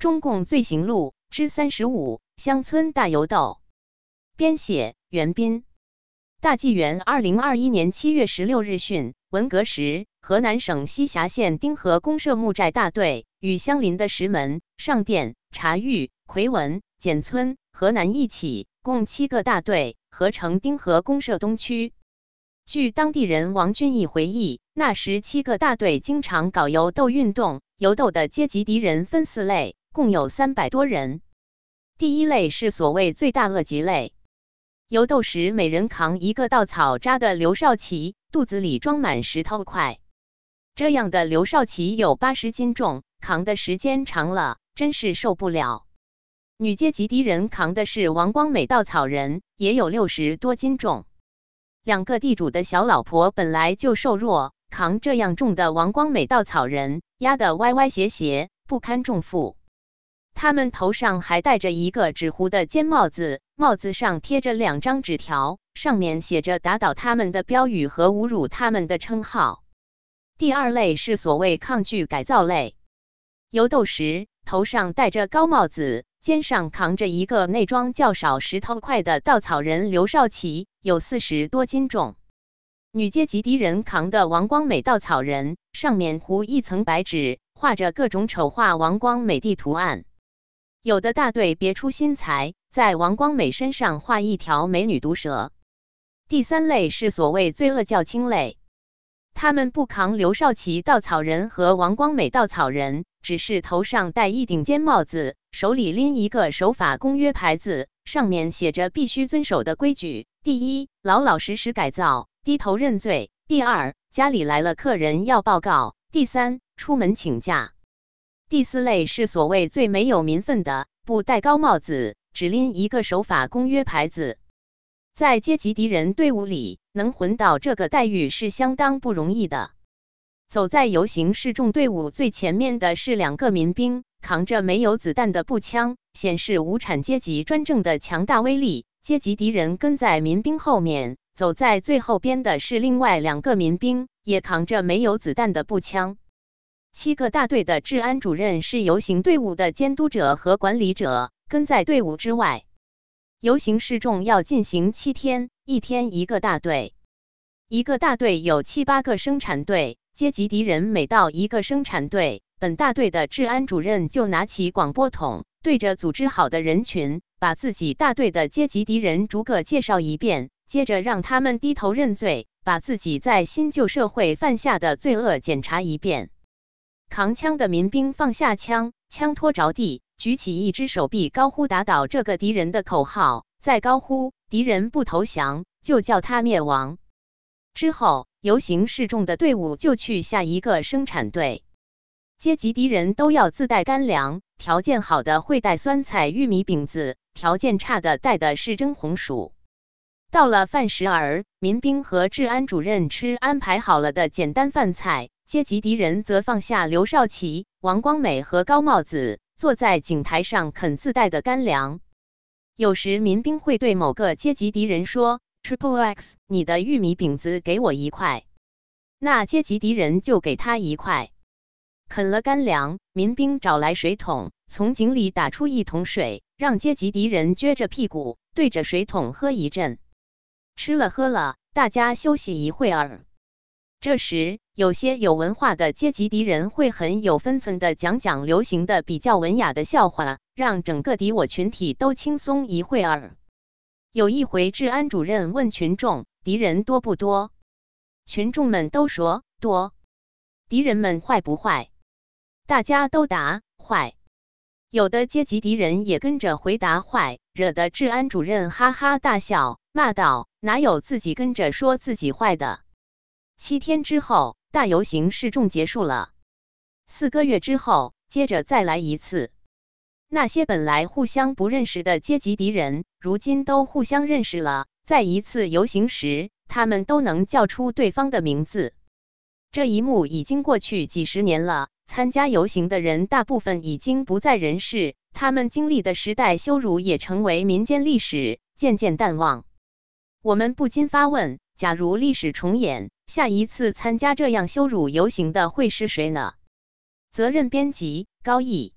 中共罪行录之三十五：乡村大游斗。编写：袁斌。大纪元二零二一年七月十六日讯，文革时，河南省西峡县丁河公社木寨大队与相邻的石门、上店、茶峪、奎文、简村、河南一起，共七个大队合成丁河公社东区。据当地人王俊义回忆，那时七个大队经常搞游斗运动，游斗的阶级敌人分四类，共有三百多人。第一类是所谓罪大恶极类，游斗时每人扛一个稻草扎的刘少奇，肚子里装满石头块。这样的刘少奇有八十斤重，扛的时间长了，真是受不了。女阶级敌人扛的是王光美稻草人，也有六十多斤重。两个地主的小老婆本来就瘦弱，扛这样重的王光美稻草人，压得歪歪斜斜，不堪重负。他们头上还戴着一个纸糊的尖帽子，帽子上贴着两张纸条，上面写着打倒他们的标语和侮辱他们的称号。第二类是所谓抗拒改造类，游斗时头上戴着高帽子。肩上扛着一个内装较少石头块的稻草人刘少奇，有四十多斤重。女阶级敌人扛的王光美稻草人，上面糊一层白纸，画着各种丑化王光美的图案。有的大队别出心裁，在王光美身上画一条美女毒蛇。第三类是所谓罪恶较轻类，他们不扛刘少奇稻草人和王光美稻草人。只是头上戴一顶尖帽子，手里拎一个守法公约牌子，上面写着必须遵守的规矩：第一，老老实实改造，低头认罪；第二，家里来了客人要报告；第三，出门请假。第四类是所谓最没有民愤的，不戴高帽子，只拎一个守法公约牌子，在阶级敌人队伍里能混到这个待遇是相当不容易的。走在游行示众队伍最前面的是两个民兵，扛着没有子弹的步枪，显示无产阶级专政的强大威力。阶级敌人跟在民兵后面，走在最后边的是另外两个民兵，也扛着没有子弹的步枪。七个大队的治安主任是游行队伍的监督者和管理者，跟在队伍之外。游行示众要进行七天，一天一个大队，一个大队有七八个生产队。阶级敌人每到一个生产队，本大队的治安主任就拿起广播筒，对着组织好的人群，把自己大队的阶级敌人逐个介绍一遍，接着让他们低头认罪，把自己在新旧社会犯下的罪恶检查一遍。扛枪的民兵放下枪，枪托着地，举起一只手臂，高呼“打倒这个敌人”的口号，再高呼“敌人不投降，就叫他灭亡”。之后。游行示众的队伍就去下一个生产队。阶级敌人都要自带干粮，条件好的会带酸菜玉米饼子，条件差的带的是蒸红薯。到了饭时儿，民兵和治安主任吃安排好了的简单饭菜，阶级敌人则放下刘少奇、王光美和高帽子，坐在井台上啃自带的干粮。有时民兵会对某个阶级敌人说。Triple X，你的玉米饼子给我一块，那阶级敌人就给他一块。啃了干粮，民兵找来水桶，从井里打出一桶水，让阶级敌人撅着屁股对着水桶喝一阵。吃了喝了，大家休息一会儿。这时，有些有文化的阶级敌人会很有分寸的讲讲流行的、比较文雅的笑话，让整个敌我群体都轻松一会儿。有一回，治安主任问群众：“敌人多不多？”群众们都说多。敌人们坏不坏？大家都答坏。有的阶级敌人也跟着回答坏，惹得治安主任哈哈大笑，骂道：“哪有自己跟着说自己坏的？”七天之后，大游行示众结束了。四个月之后，接着再来一次。那些本来互相不认识的阶级敌人，如今都互相认识了。在一次游行时，他们都能叫出对方的名字。这一幕已经过去几十年了，参加游行的人大部分已经不在人世，他们经历的时代羞辱也成为民间历史，渐渐淡忘。我们不禁发问：假如历史重演，下一次参加这样羞辱游行的会是谁呢？责任编辑：高毅。